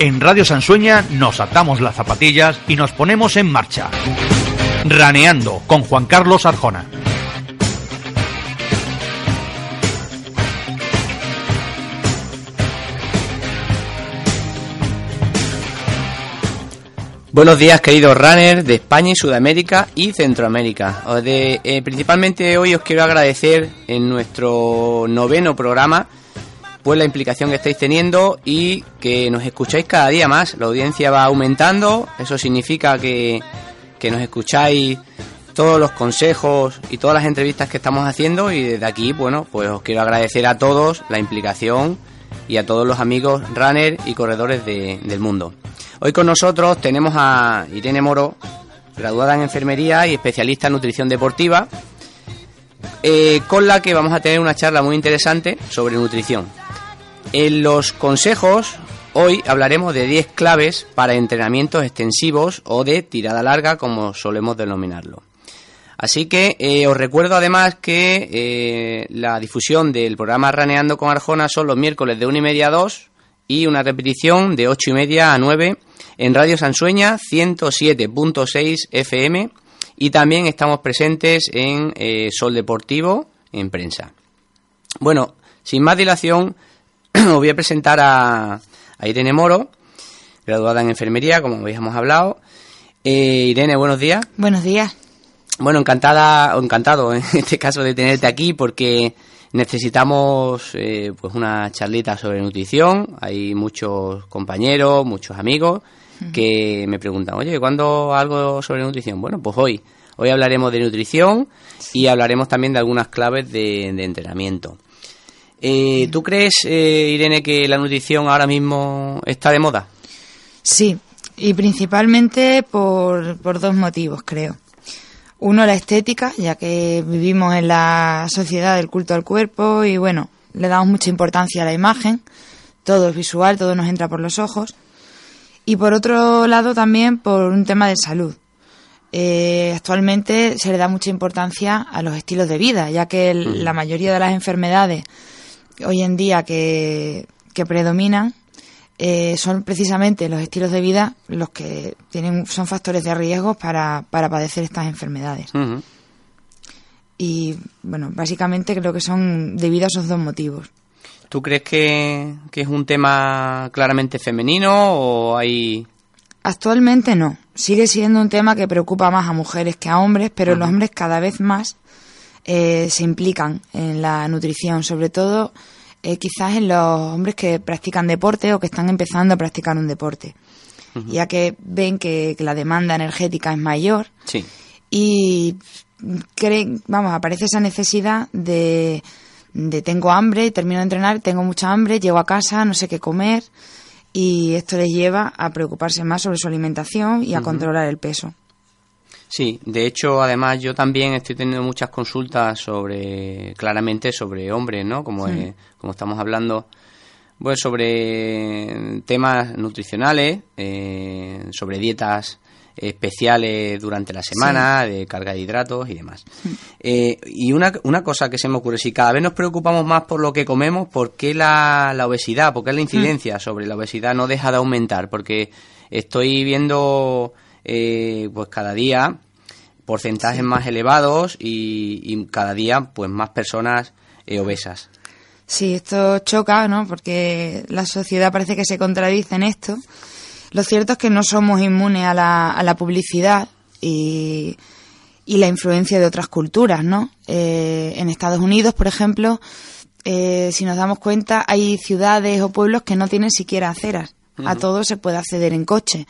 En Radio Sansueña nos atamos las zapatillas y nos ponemos en marcha. Raneando con Juan Carlos Arjona. Buenos días, queridos runners de España y Sudamérica y Centroamérica. De, eh, principalmente hoy os quiero agradecer en nuestro noveno programa pues la implicación que estáis teniendo y que nos escucháis cada día más. La audiencia va aumentando, eso significa que, que nos escucháis todos los consejos y todas las entrevistas que estamos haciendo y desde aquí, bueno, pues os quiero agradecer a todos la implicación y a todos los amigos runners y corredores del mundo. Hoy con nosotros tenemos a Irene Moro, graduada en enfermería y especialista en nutrición deportiva, eh, con la que vamos a tener una charla muy interesante sobre nutrición. En los consejos, hoy hablaremos de 10 claves para entrenamientos extensivos o de tirada larga, como solemos denominarlo. Así que eh, os recuerdo además que eh, la difusión del programa Raneando con Arjona son los miércoles de 1 y media a 2 y una repetición de 8 y media a 9 en Radio Sansueña 107.6 FM y también estamos presentes en eh, Sol Deportivo en prensa. Bueno, sin más dilación, os voy a presentar a, Irene Moro, graduada en enfermería, como habíamos hablado. Irene, buenos días. Buenos días. Bueno, encantada, encantado en este caso de tenerte aquí porque necesitamos eh, pues una charlita sobre nutrición. Hay muchos compañeros, muchos amigos que me preguntan, oye, ¿cuándo algo sobre nutrición? Bueno, pues hoy. Hoy hablaremos de nutrición y hablaremos también de algunas claves de entrenamiento. Eh, ¿Tú crees, eh, Irene, que la nutrición ahora mismo está de moda? Sí, y principalmente por, por dos motivos, creo. Uno, la estética, ya que vivimos en la sociedad del culto al cuerpo y bueno, le damos mucha importancia a la imagen, todo es visual, todo nos entra por los ojos. Y por otro lado también por un tema de salud. Eh, actualmente se le da mucha importancia a los estilos de vida, ya que la mayoría de las enfermedades hoy en día que, predominan eh, son precisamente los estilos de vida los que tienen son factores de riesgo para, para padecer estas enfermedades. Y bueno, básicamente creo que son debido a esos dos motivos. ¿Tú crees que, es un tema claramente femenino o hay...? Actualmente no. Sigue siendo un tema que preocupa más a mujeres que a hombres, pero los hombres cada vez más eh, se implican en la nutrición, sobre todo eh, quizás en los hombres que practican deporte o que están empezando a practicar un deporte, ya que ven que, la demanda energética es mayor y creen, vamos, aparece esa necesidad de, de tengo hambre, termino de entrenar, tengo mucha hambre, llego a casa, no sé qué comer y esto les lleva a preocuparse más sobre su alimentación y a controlar el peso. Sí, de hecho, además yo también estoy teniendo muchas consultas sobre, claramente sobre hombres, ¿no? Como, como estamos hablando, pues sobre temas nutricionales, eh, sobre dietas especiales durante la semana, de carga de hidratos y demás. Eh, y una, una cosa que se me ocurre, si cada vez nos preocupamos más por lo que comemos, ¿por qué la, la obesidad, por qué la incidencia sobre la obesidad no deja de aumentar? Porque estoy viendo eh, pues cada día porcentajes más elevados y, cada día pues más personas eh, obesas. Sí, esto choca, ¿no? Porque la sociedad parece que se contradice en esto. Lo cierto es que no somos inmunes a la, a la publicidad y, y, la influencia de otras culturas, ¿no? Eh, en Estados Unidos, por ejemplo, si nos damos cuenta, hay ciudades o pueblos que no tienen siquiera aceras. A todo se puede acceder en coche.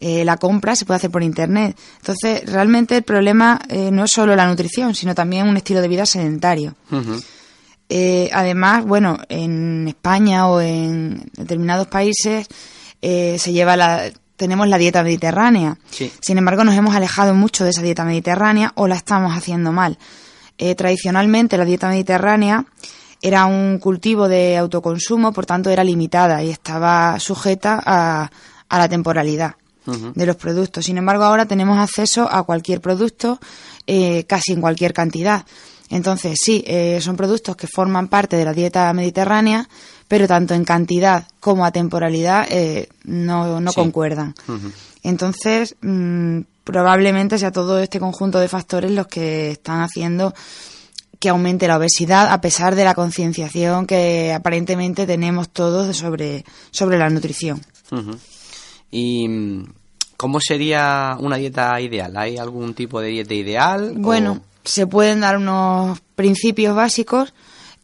Eh, la compra se puede hacer por internet. Entonces, realmente el problema eh, no es solo la nutrición, sino también un estilo de vida sedentario. Eh, además, bueno, en España o en determinados países se lleva la, tenemos la dieta mediterránea. Sin embargo, nos hemos alejado mucho de esa dieta mediterránea o la estamos haciendo mal. tradicionalmente, la dieta mediterránea era un cultivo de autoconsumo, por tanto, era limitada y estaba sujeta a, a la temporalidad. De los productos. Sin embargo, ahora tenemos acceso a cualquier producto, eh, casi en cualquier cantidad. Entonces, sí, eh, son productos que forman parte de la dieta mediterránea, pero tanto en cantidad como a temporalidad eh, no, no concuerdan. Entonces, mm, probablemente sea todo este conjunto de factores los que están haciendo que aumente la obesidad a pesar de la concienciación que aparentemente tenemos todos sobre, sobre la nutrición. ¿Y mm, cómo sería una dieta ideal? ¿Hay algún tipo de dieta ideal? Bueno, se pueden dar unos principios básicos.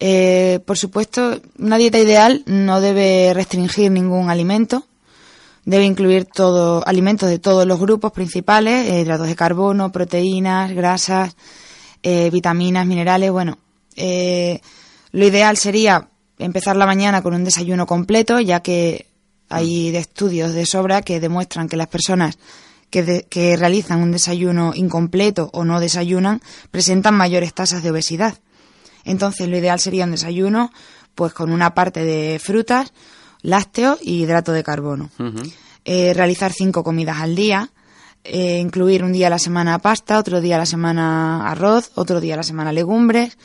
Eh, por supuesto, una dieta ideal no debe restringir ningún alimento. Debe incluir todo, alimentos de todos los grupos principales, eh, hidratos de carbono, proteínas, grasas, eh, vitaminas, minerales. Bueno, lo ideal sería empezar la mañana con un desayuno completo, ya que hay de estudios de sobra que demuestran que las personas que, realizan un desayuno incompleto o no desayunan presentan mayores tasas de obesidad. Entonces, lo ideal sería un desayuno pues con una parte de frutas, lácteos y hidrato de carbono. Eh, realizar cinco comidas al día, eh, incluir un día a la semana pasta, otro día a la semana arroz, otro día a la semana legumbres,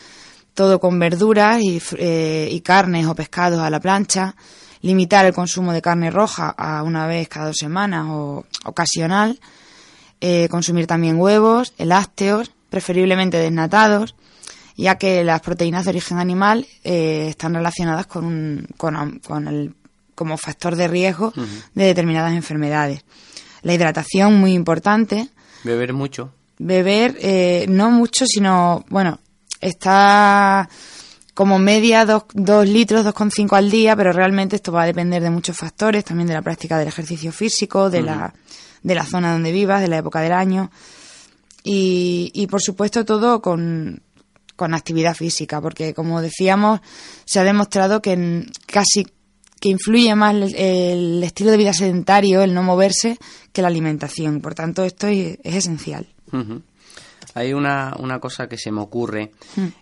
todo con verduras y, eh, y carnes o pescados a la plancha, limitar el consumo de carne roja a una vez cada dos semanas o ocasional, eh, consumir también huevos, lácteos, preferiblemente desnatados, ya que las proteínas de origen animal eh, están relacionadas con, un, con, el, como factor de riesgo de determinadas enfermedades. La hidratación, muy importante. Beber mucho. Beber, eh, no mucho, sino, bueno, está como media 2 litros, 2,5 al día, pero realmente esto va a depender de muchos factores, también de la práctica del ejercicio físico, de, la, de la zona donde vivas, de la época del año y, y por supuesto todo con, con actividad física, porque como decíamos, se ha demostrado que casi que influye más el, estilo de vida sedentario, el no moverse, que la alimentación. Por tanto, esto es, esencial. Hay una, una cosa que se me ocurre.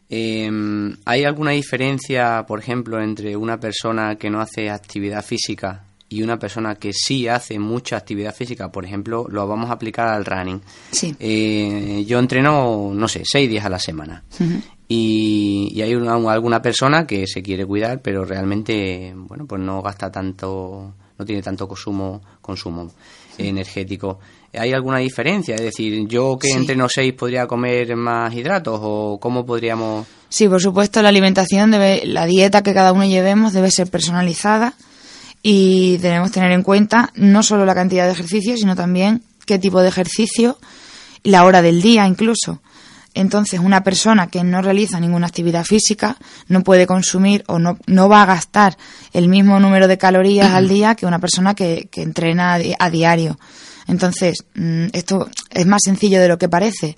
Em, ¿Hay alguna diferencia, por ejemplo, entre una persona que no hace actividad física y una persona que sí hace mucha actividad física? Por ejemplo, lo vamos a aplicar al running. Sí. Eh, yo entreno, no sé, seis días a la semana. Y, y, hay alguna persona que se quiere cuidar, pero realmente, bueno, pues no gasta tanto, no tiene tanto consumo, consumo energético. ¿Hay alguna diferencia? Es decir, yo que entre entreno seis podría comer más hidratos o cómo podríamos... Sí, por supuesto, la alimentación, debe, la dieta que cada uno llevemos debe ser personalizada y debemos tener en cuenta no solo la cantidad de ejercicio, sino también qué tipo de ejercicio y la hora del día incluso. Entonces, una persona que no realiza ninguna actividad física no puede consumir o no, no va a gastar el mismo número de calorías al día que una persona que, que entrena a diario. Entonces, mm, esto es más sencillo de lo que parece.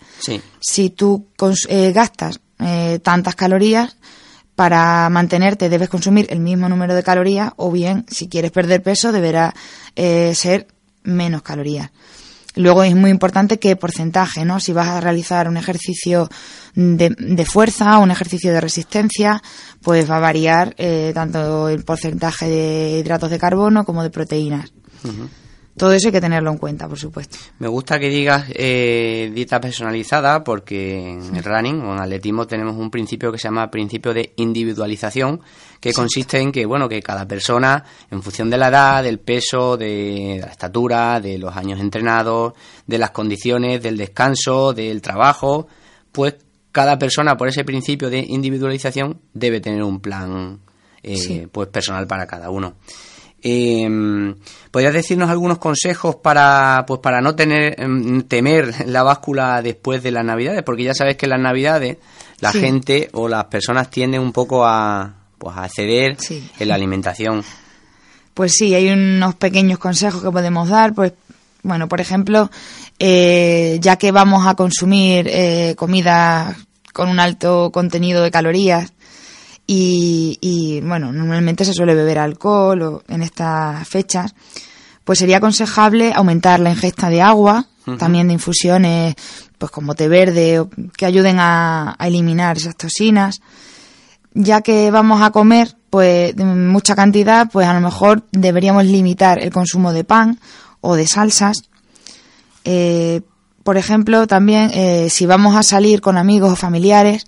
Si tú eh, gastas eh, tantas calorías, para mantenerte debes consumir el mismo número de calorías o bien, si quieres perder peso, deberá eh, ser menos calorías. Luego es muy importante qué porcentaje, ¿no? Si vas a realizar un ejercicio de, de fuerza o un ejercicio de resistencia, pues va a variar tanto el porcentaje de hidratos de carbono como de proteínas. Todo eso hay que tenerlo en cuenta, por supuesto. Me gusta que digas eh, dieta personalizada porque en el running o en atletismo tenemos un principio que se llama principio de individualización que consiste en que, bueno, que cada persona, en función de la edad, del peso, de la estatura, de los años entrenados, de las condiciones, del descanso, del trabajo, pues cada persona por ese principio de individualización debe tener un plan eh, pues personal para cada uno. Eh, ¿Podrías decirnos algunos consejos para, pues, para no tener, em, temer la báscula después de las Navidades? Porque ya sabes que en las Navidades la gente o las personas tienden un poco a, pues, a ceder en la alimentación. Pues sí, hay unos pequeños consejos que podemos dar. Pues, bueno, por ejemplo, eh, ya que vamos a consumir eh, comida con un alto contenido de calorías, y, bueno, normalmente se suele beber alcohol en estas fechas, pues sería aconsejable aumentar la ingesta de agua, también de infusiones, pues como té verde, que ayuden a, eliminar esas toxinas. Ya que vamos a comer, pues mucha cantidad, pues a lo mejor deberíamos limitar el consumo de pan o de salsas Eh, por ejemplo, también eh, si vamos a salir con amigos o familiares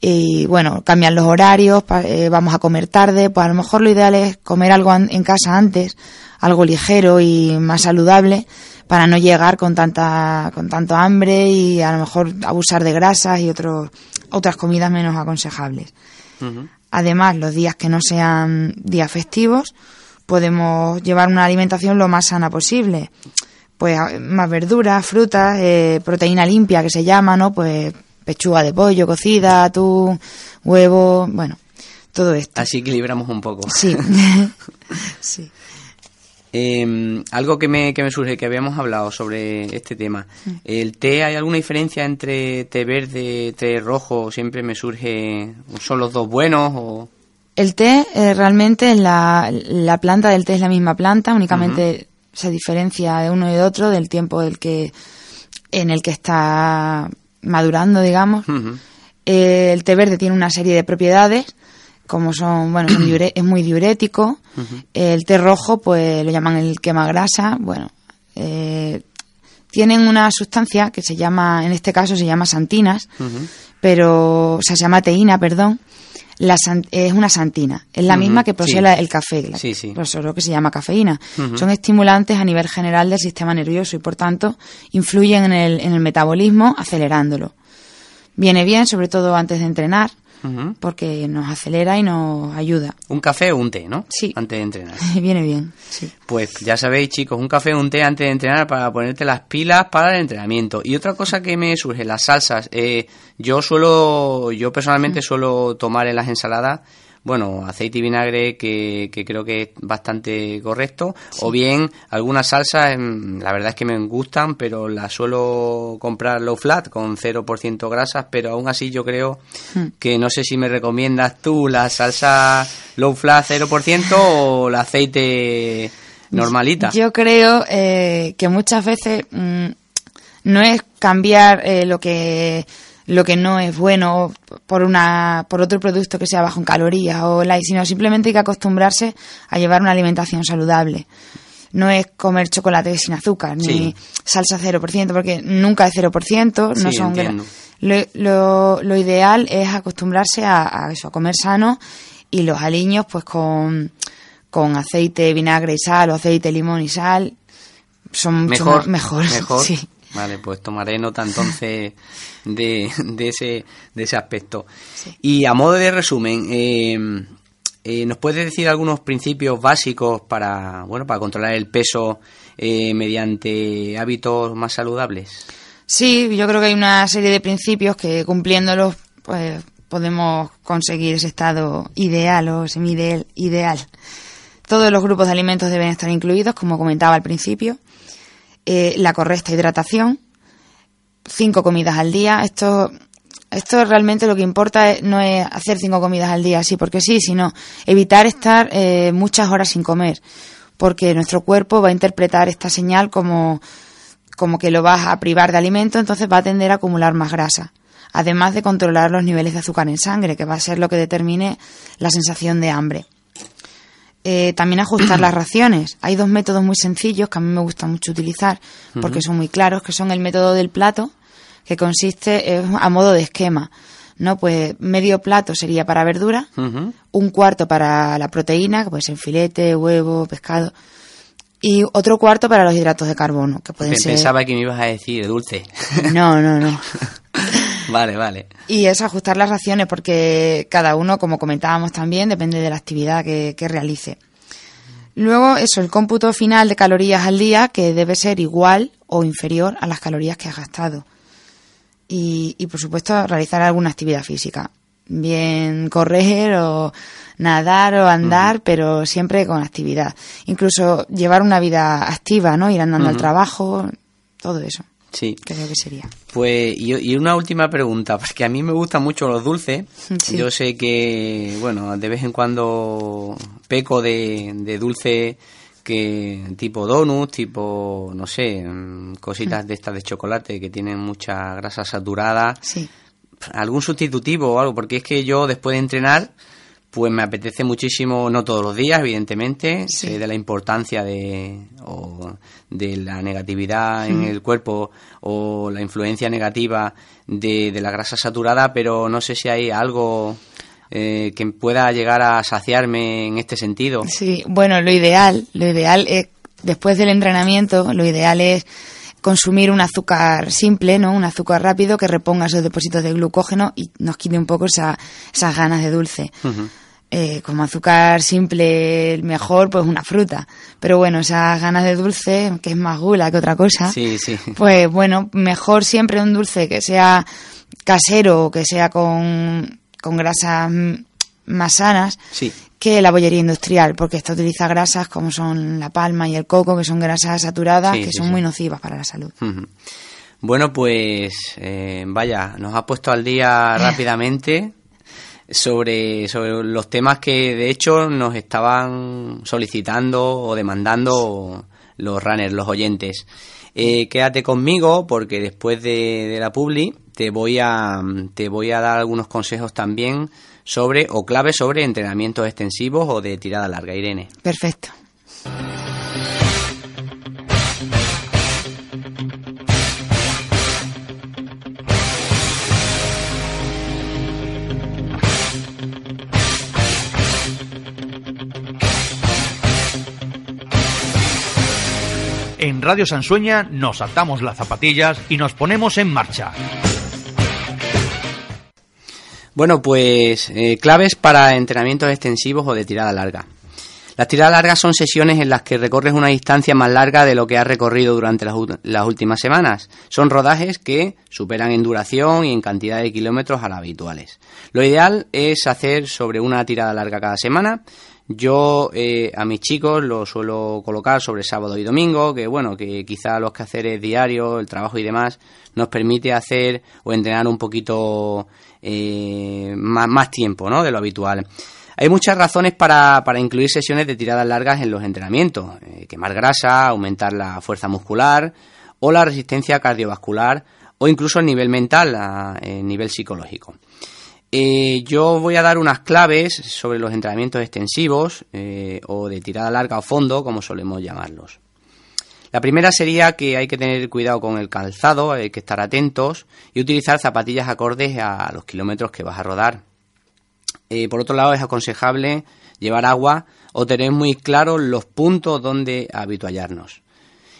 y bueno, cambian los horarios, eh, vamos a comer tarde, pues a lo mejor lo ideal es comer algo en casa antes, algo ligero y más saludable para no llegar con tanta con tanto hambre y a lo mejor abusar de grasas y otros otras comidas menos aconsejables. Además, los días que no sean días festivos, podemos llevar una alimentación lo más sana posible. Pues más verduras, frutas, eh, proteína limpia que se llama, ¿no? Pues pechuga de pollo cocida, atún, huevo, bueno, todo esto. Así equilibramos un poco. Sí. sí. Eh, algo que me, que me surge, que habíamos hablado sobre este tema. ¿El té, hay alguna diferencia entre té verde, té rojo? Siempre me surge, ¿son los dos buenos o...? El té, eh, realmente la, la, planta del té es la misma planta, únicamente se diferencia de uno y de otro del tiempo del que, en el que está madurando, digamos. Eh, el té verde tiene una serie de propiedades, como son, bueno, es muy diurético. El té rojo, pues lo llaman el quemagrasa. Bueno, eh, tienen una sustancia que se llama, en este caso se llama santinas, pero, o sea, se llama teína, perdón, la es una santina. Es la misma que posee el café, sí, sí. solo que se llama cafeína. Son estimulantes a nivel general del sistema nervioso y, por tanto, influyen en el, en el metabolismo acelerándolo. Viene bien, sobre todo antes de entrenar, porque nos acelera y nos ayuda. Un café o un té, ¿no? Sí. Antes de entrenar. Viene bien, sí. Pues ya sabéis, chicos, un café o un té antes de entrenar para ponerte las pilas para el entrenamiento. Y otra cosa que me surge, las salsas. Eh, yo suelo, yo personalmente suelo tomar en las ensaladas bueno, aceite y vinagre que, que creo que es bastante correcto, o bien algunas salsas, em, la verdad es que me gustan, pero las suelo comprar low flat con 0% grasas, pero aún así yo creo hmm. que no sé si me recomiendas tú la salsa low flat 0% o el aceite normalita. Yo creo eh, que muchas veces mm, no es cambiar eh, lo que lo que no es bueno por una por otro producto que sea bajo en calorías o light, sino simplemente hay que acostumbrarse a llevar una alimentación saludable. No es comer chocolate sin azúcar ni salsa 0%, porque nunca es 0%, no son lo, lo, ideal es acostumbrarse a, eso, a comer sano y los aliños pues con, con aceite, vinagre y sal o aceite, limón y sal son mucho mejor, mejor, mejor. Sí. Vale, pues tomaré nota entonces de, de, ese, de ese aspecto. Y a modo de resumen, eh, eh, ¿nos puedes decir algunos principios básicos para, bueno, para controlar el peso eh, mediante hábitos más saludables? Sí, yo creo que hay una serie de principios que cumpliéndolos pues, podemos conseguir ese estado ideal o semi-ideal. Ideal. Todos los grupos de alimentos deben estar incluidos, como comentaba al principio. Eh, la correcta hidratación, cinco comidas al día. Esto, esto realmente lo que importa no es hacer cinco comidas al día así porque sí, sino evitar estar eh, muchas horas sin comer, porque nuestro cuerpo va a interpretar esta señal como, como que lo vas a privar de alimento, entonces va a tender a acumular más grasa. Además de controlar los niveles de azúcar en sangre, que va a ser lo que determine la sensación de hambre. Eh, también ajustar las raciones. Hay dos métodos muy sencillos que a mí me gusta mucho utilizar porque son muy claros, que son el método del plato, que consiste a modo de esquema. ¿no? Pues medio plato sería para verdura, un cuarto para la proteína, que puede ser filete, huevo, pescado, y otro cuarto para los hidratos de carbono, que pueden ser... Pensaba que me ibas a decir dulce. No, no, no. Vale, vale. Y es ajustar las raciones porque cada uno, como comentábamos también, depende de la actividad que, realice. Luego, eso, el cómputo final de calorías al día que debe ser igual o inferior a las calorías que has gastado. Y, y, por supuesto, realizar alguna actividad física. Bien correr o nadar o andar, pero siempre con actividad. Incluso llevar una vida activa, ¿no? Ir andando al trabajo, todo eso. Sí. Creo que sería. Pues, y, una última pregunta, porque a mí me gustan mucho los dulces. Yo sé que, bueno, de vez en cuando peco de, de dulce que tipo donuts, tipo, no sé, mm, cositas de estas de chocolate que tienen mucha grasa saturada. Sí. ¿Algún sustitutivo o algo? Porque es que yo después de entrenar Pues me apetece muchísimo, no todos los días, evidentemente, Sí. sé de la importancia de, o de la negatividad en el cuerpo o la influencia negativa de, de la grasa saturada, pero no sé si hay algo eh, que pueda llegar a saciarme en este sentido. Sí, bueno, lo ideal, lo ideal es, después del entrenamiento, lo ideal es consumir un azúcar simple, ¿no? Un azúcar rápido que reponga esos depósitos de glucógeno y nos quite un poco esa, esas ganas de dulce. Eh, como azúcar simple, el mejor, pues una fruta. Pero bueno, esas ganas de dulce, que es más gula que otra cosa, Sí, sí. pues bueno, mejor siempre un dulce que sea casero o que sea con, con grasas más sanas Sí. que la bollería industrial, porque esta utiliza grasas como son la palma y el coco, que son grasas saturadas que son muy nocivas para la salud. Bueno, pues eh, vaya, nos ha puesto al día rápidamente sobre, sobre los temas que de hecho nos estaban solicitando o demandando los runners, los oyentes. Eh, quédate conmigo porque después de, de la publi te voy a te voy a dar algunos consejos también sobre o claves sobre entrenamientos extensivos o de tirada larga, Irene. Perfecto. En Radio Sansueña nos saltamos las zapatillas y nos ponemos en marcha. Bueno, pues eh, claves para entrenamientos extensivos o de tirada larga. Las tiradas largas son sesiones en las que recorres una distancia más larga de lo que has recorrido durante las, las últimas semanas. Son rodajes que superan en duración y en cantidad de kilómetros a las habituales. Lo ideal es hacer sobre una tirada larga cada semana. Yo eh, a mis chicos los suelo colocar sobre sábado y domingo, que bueno, que quizá los quehaceres diarios, el trabajo y demás, nos permite hacer o entrenar un poquito eh, más, más tiempo ¿no? de lo habitual. Hay muchas razones para, para incluir sesiones de tiradas largas en los entrenamientos. Eh, quemar grasa, aumentar la fuerza muscular o la resistencia cardiovascular o incluso el nivel mental, a- el nivel psicológico. Eh, yo voy a dar unas claves sobre los entrenamientos extensivos eh, o de tirada larga o fondo, como solemos llamarlos. La primera sería que hay que tener cuidado con el calzado, hay que estar atentos y utilizar zapatillas acordes a los kilómetros que vas a rodar. Eh, por otro lado, es aconsejable llevar agua o tener muy claros los puntos donde habituallarnos.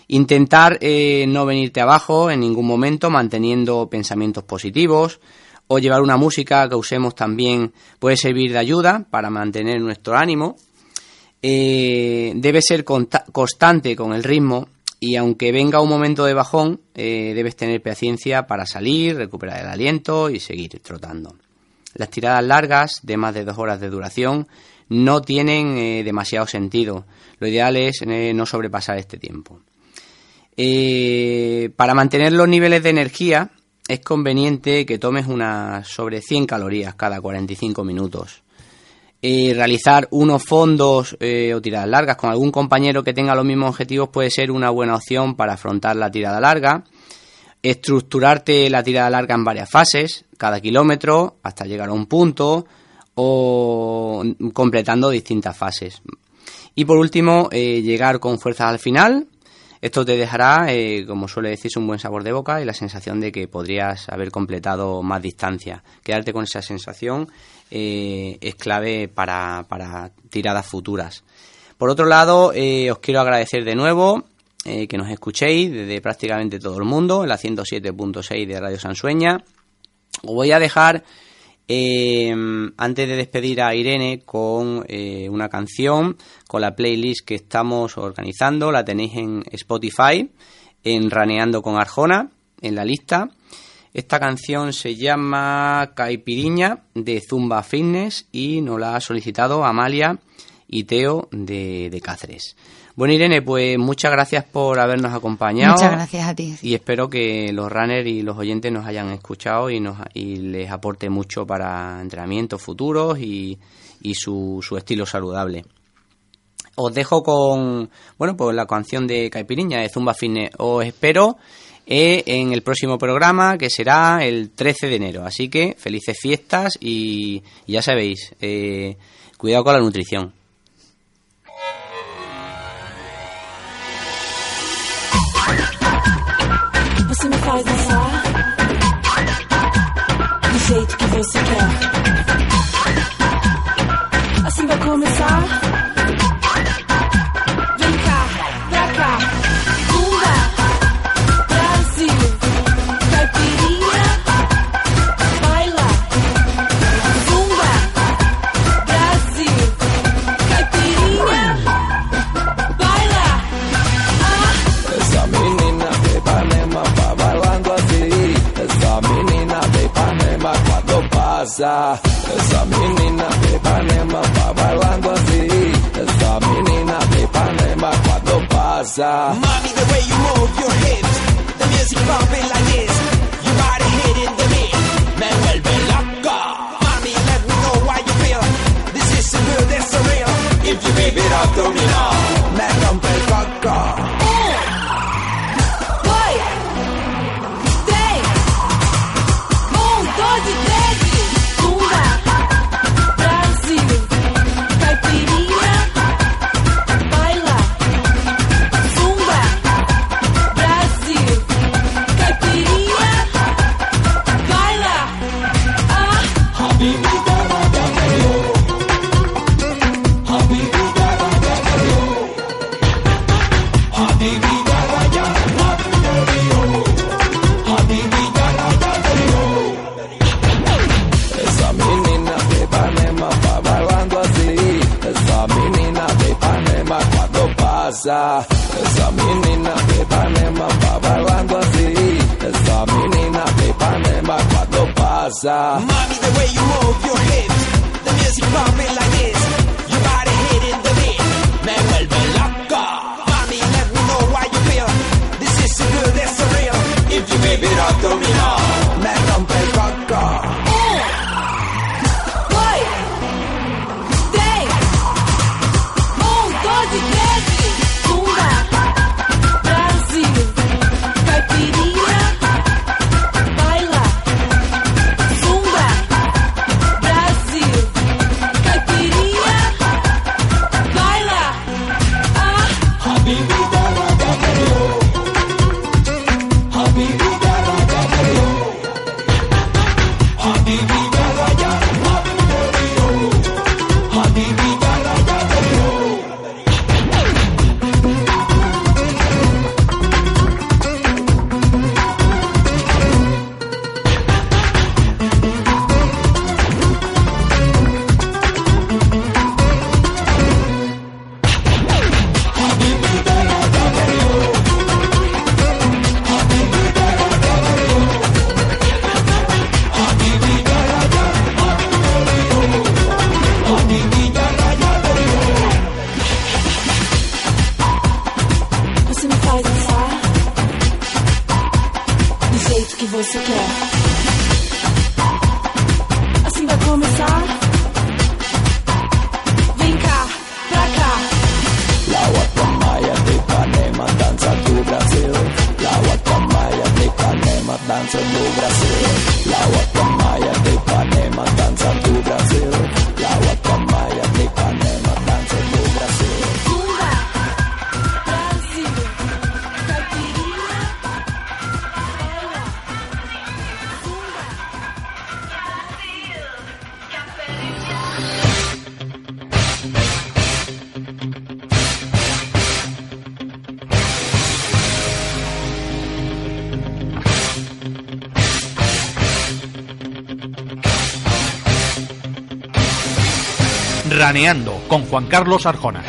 Intentar no venirte abajo en ningún momento, manteniendo pensamientos positivos, o llevar una música que usemos también puede servir de ayuda para mantener nuestro ánimo. Eh, debe ser constante con el ritmo y aunque venga un momento de bajón, eh, debes tener paciencia para salir, recuperar el aliento y seguir trotando. Las tiradas largas, de más de dos horas de duración, no tienen eh, demasiado sentido. Lo ideal es eh, no sobrepasar este tiempo. Para mantener los niveles de energía es conveniente que tomes unas sobre 100 calorías cada 45 minutos. Eh, realizar unos fondos eh, o tiradas largas con algún compañero que tenga los mismos objetivos puede ser una buena opción para afrontar la tirada larga. Estructurarte la tirada larga en varias fases, cada kilómetro, hasta llegar a un punto, o completando distintas fases. Y por último, eh, llegar con fuerzas al final. Esto te dejará, eh, como suele decirse, un buen sabor de boca y la sensación de que podrías haber completado más distancia. Quedarte con esa sensación eh, es clave para, para tiradas futuras. Por otro lado, eh, os quiero agradecer de nuevo que nos escuchéis desde prácticamente todo el mundo, en la 107.6 de Radio Sansueña. Os voy a dejar, eh, antes de despedir a Irene, con eh, una canción, con la playlist que estamos organizando. La tenéis en Spotify, en Raneando con Arjona, en la lista. Esta canción se llama Caipiriña de Zumba Fitness y nos la ha solicitado Amalia y Teo de, de Cáceres. Bueno, Irene, pues muchas gracias por habernos acompañado. Muchas gracias a ti. Y espero que los runners y los oyentes nos hayan escuchado y, nos, y les aporte mucho para entrenamientos futuros y, y su, su estilo saludable os dejo con bueno pues la canción de Caipiriña de Zumba Fitness. Os espero eh, en el próximo programa que será el 13 de enero. Así que felices fiestas y ya sabéis, eh, cuidado con la nutrición. Você me faz dançar do jeito que você quer. Assim vai começar. dançar. Essa menina vem Ipanema, bailando assim. Essa menina Ipanema quando passa. The way you move your hips, the music bumping like this. you got it hitting the beat, me vuelve loco. mami, let me know why you feel. This is so good, real. If you give it don't you know? representante do Brasil. con Juan Carlos Arjona.